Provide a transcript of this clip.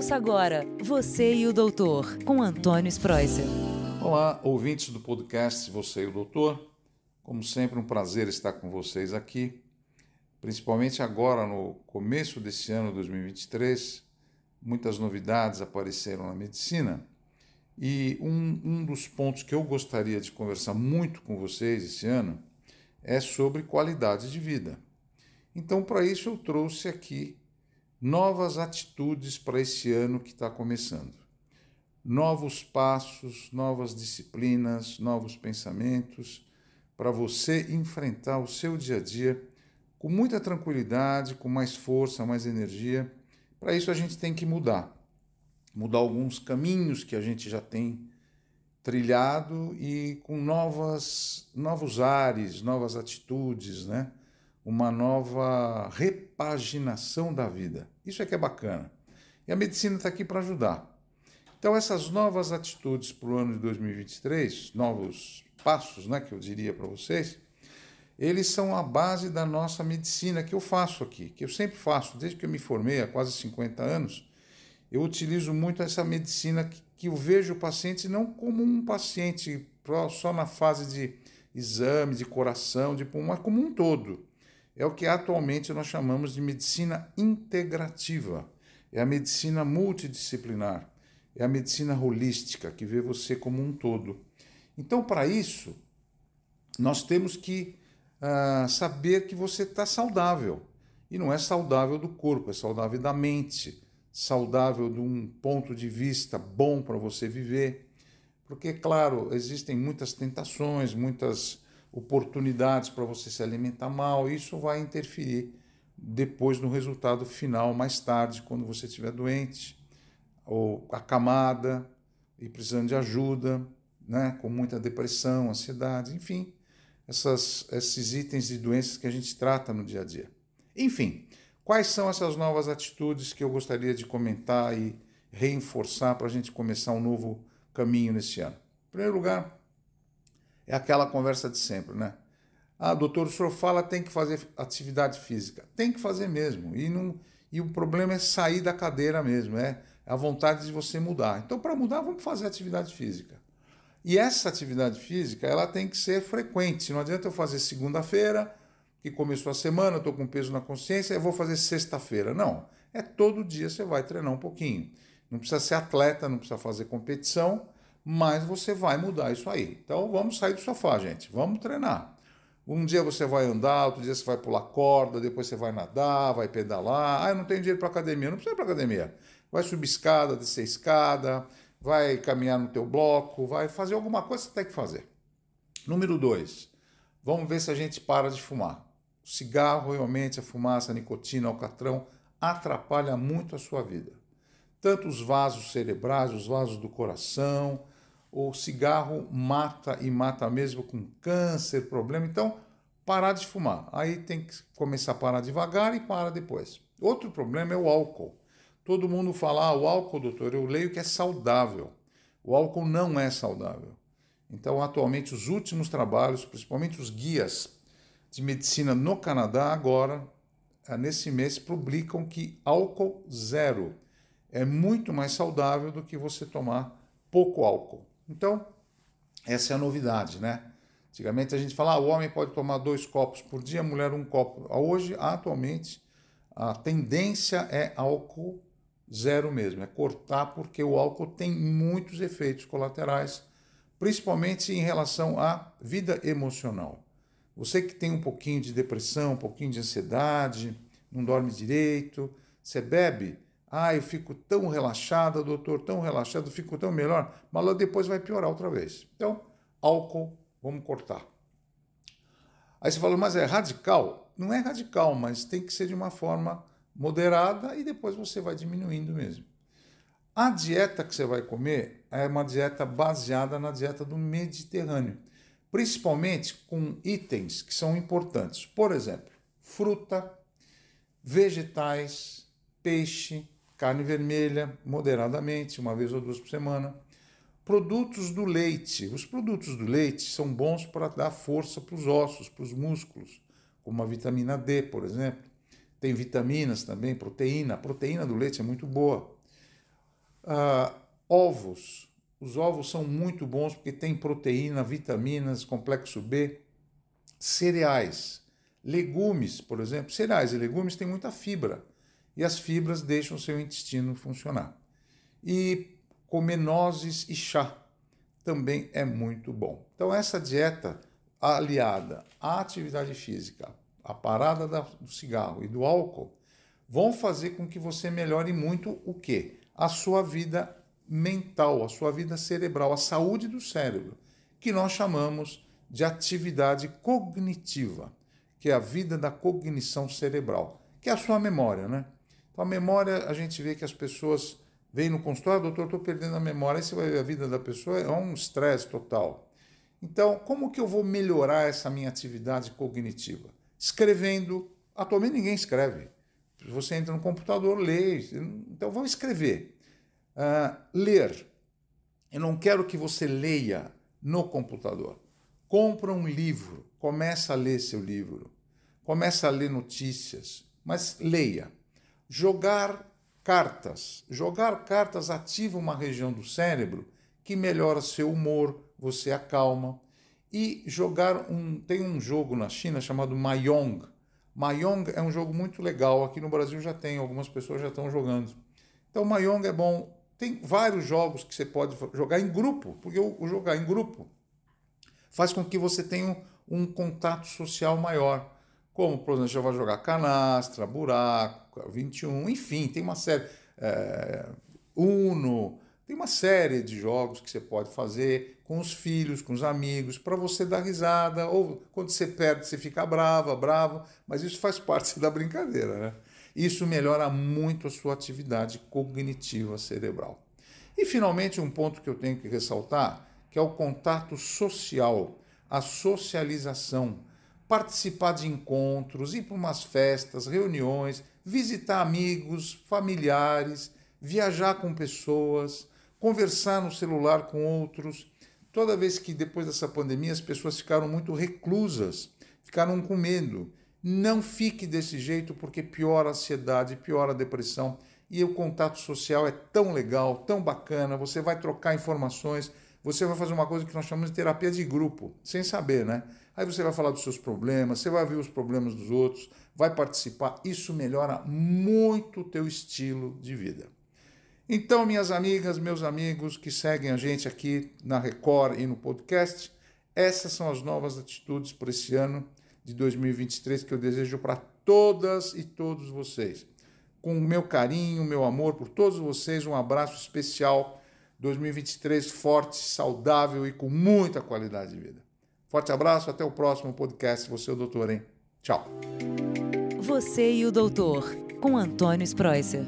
Ouça agora Você e o Doutor, com Antônio Spreuser. Olá, ouvintes do podcast Você e o Doutor. Como sempre, um prazer estar com vocês aqui, principalmente agora no começo desse ano 2023. Muitas novidades apareceram na medicina e um, um dos pontos que eu gostaria de conversar muito com vocês esse ano é sobre qualidade de vida. Então, para isso, eu trouxe aqui novas atitudes para esse ano que está começando. Novos passos, novas disciplinas, novos pensamentos para você enfrentar o seu dia a dia com muita tranquilidade, com mais força, mais energia. Para isso a gente tem que mudar. Mudar alguns caminhos que a gente já tem trilhado e com novas novos ares, novas atitudes, né? Uma nova repaginação da vida. Isso é que é bacana. E a medicina está aqui para ajudar. Então, essas novas atitudes para o ano de 2023, novos passos, né, que eu diria para vocês, eles são a base da nossa medicina que eu faço aqui, que eu sempre faço, desde que eu me formei há quase 50 anos. Eu utilizo muito essa medicina que, que eu vejo o paciente não como um paciente só na fase de exame, de coração, de pulmão, mas como um todo é o que atualmente nós chamamos de medicina integrativa. É a medicina multidisciplinar, é a medicina holística, que vê você como um todo. Então, para isso, nós temos que uh, saber que você está saudável. E não é saudável do corpo, é saudável da mente, saudável de um ponto de vista bom para você viver. Porque, claro, existem muitas tentações, muitas oportunidades para você se alimentar mal, isso vai interferir depois no resultado final, mais tarde, quando você estiver doente, ou acamada e precisando de ajuda, né, com muita depressão, ansiedade, enfim, essas, esses itens de doenças que a gente trata no dia a dia. Enfim, quais são essas novas atitudes que eu gostaria de comentar e reforçar para a gente começar um novo caminho nesse ano? Em primeiro lugar, é aquela conversa de sempre, né? Ah, doutor, o senhor fala tem que fazer atividade física. Tem que fazer mesmo. E, não, e o problema é sair da cadeira mesmo, é a vontade de você mudar. Então, para mudar, vamos fazer atividade física. E essa atividade física, ela tem que ser frequente. Não adianta eu fazer segunda-feira, que começou a semana, estou com peso na consciência, eu vou fazer sexta-feira. Não. É todo dia você vai treinar um pouquinho. Não precisa ser atleta, não precisa fazer competição, mas você vai mudar isso aí. Então vamos sair do sofá, gente. Vamos treinar. Um dia você vai andar, outro dia você vai pular corda, depois você vai nadar, vai pedalar. Ah, eu não tenho dinheiro para academia. Não precisa ir para academia. Vai subir escada, descer escada, vai caminhar no teu bloco, vai fazer alguma coisa que você tem que fazer. Número dois, vamos ver se a gente para de fumar. O cigarro, realmente, a fumaça, a nicotina, o alcatrão atrapalha muito a sua vida. Tanto os vasos cerebrais, os vasos do coração, o cigarro mata e mata mesmo com câncer, problema. Então, parar de fumar. Aí tem que começar a parar devagar e para depois. Outro problema é o álcool. Todo mundo fala, ah, o álcool, doutor, eu leio que é saudável. O álcool não é saudável. Então, atualmente, os últimos trabalhos, principalmente os guias de medicina no Canadá, agora, eh, nesse mês, publicam que álcool zero é muito mais saudável do que você tomar pouco álcool. Então, essa é a novidade, né? Antigamente a gente falava, ah, o homem pode tomar dois copos por dia, a mulher um copo. Hoje, atualmente, a tendência é álcool zero mesmo, é cortar, porque o álcool tem muitos efeitos colaterais, principalmente em relação à vida emocional. Você que tem um pouquinho de depressão, um pouquinho de ansiedade, não dorme direito, você bebe, ah, eu fico tão relaxada, doutor, tão relaxado, fico tão melhor, mas lá depois vai piorar outra vez. Então, álcool, vamos cortar. Aí você fala, mas é radical? Não é radical, mas tem que ser de uma forma moderada e depois você vai diminuindo mesmo. A dieta que você vai comer é uma dieta baseada na dieta do Mediterrâneo, principalmente com itens que são importantes. Por exemplo, fruta, vegetais, peixe, carne vermelha, moderadamente, uma vez ou duas por semana. Produtos do leite. Os produtos do leite são bons para dar força para os ossos, para os músculos, como a vitamina D, por exemplo. Tem vitaminas também, proteína. A proteína do leite é muito boa. Uh, ovos. Os ovos são muito bons porque tem proteína, vitaminas, complexo B. Cereais. Legumes, por exemplo. Cereais e legumes têm muita fibra. E as fibras deixam seu intestino funcionar. E comer nozes e chá também é muito bom. Então, essa dieta aliada à atividade física, a parada do cigarro e do álcool, vão fazer com que você melhore muito o quê? A sua vida mental, a sua vida cerebral, a saúde do cérebro, que nós chamamos de atividade cognitiva, que é a vida da cognição cerebral, que é a sua memória, né? Então a memória, a gente vê que as pessoas vêm no consultório, doutor, estou perdendo a memória, aí você vai ver a vida da pessoa, é um estresse total. Então, como que eu vou melhorar essa minha atividade cognitiva? Escrevendo. Atualmente ninguém escreve. Você entra no computador, lê. Então, vamos escrever. Uh, ler. Eu não quero que você leia no computador. Compra um livro, começa a ler seu livro. Começa a ler notícias, mas leia. Jogar cartas. Jogar cartas ativa uma região do cérebro que melhora seu humor, você acalma. E jogar um. Tem um jogo na China chamado Mahjong. Mahjong é um jogo muito legal. Aqui no Brasil já tem, algumas pessoas já estão jogando. Então, Mahjong é bom. Tem vários jogos que você pode jogar em grupo, porque o jogar em grupo faz com que você tenha um, um contato social maior. Como, por exemplo, você vai jogar canastra, buraco, 21, enfim, tem uma série. É, Uno, tem uma série de jogos que você pode fazer com os filhos, com os amigos, para você dar risada, ou quando você perde, você fica brava, bravo, mas isso faz parte da brincadeira, né? Isso melhora muito a sua atividade cognitiva cerebral. E finalmente, um ponto que eu tenho que ressaltar, que é o contato social, a socialização, participar de encontros, ir para umas festas, reuniões, visitar amigos, familiares, viajar com pessoas, conversar no celular com outros. Toda vez que depois dessa pandemia as pessoas ficaram muito reclusas, ficaram com medo. Não fique desse jeito porque piora a ansiedade, piora a depressão. E o contato social é tão legal, tão bacana, você vai trocar informações, você vai fazer uma coisa que nós chamamos de terapia de grupo, sem saber, né? Aí você vai falar dos seus problemas, você vai ver os problemas dos outros, vai participar. Isso melhora muito o teu estilo de vida. Então, minhas amigas, meus amigos que seguem a gente aqui na Record e no podcast, essas são as novas atitudes para esse ano de 2023 que eu desejo para todas e todos vocês. Com o meu carinho, meu amor por todos vocês, um abraço especial. 2023 forte, saudável e com muita qualidade de vida. Forte abraço, até o próximo podcast. Você é o doutor, hein? Tchau. Você e o doutor, com Antônio Spreuser.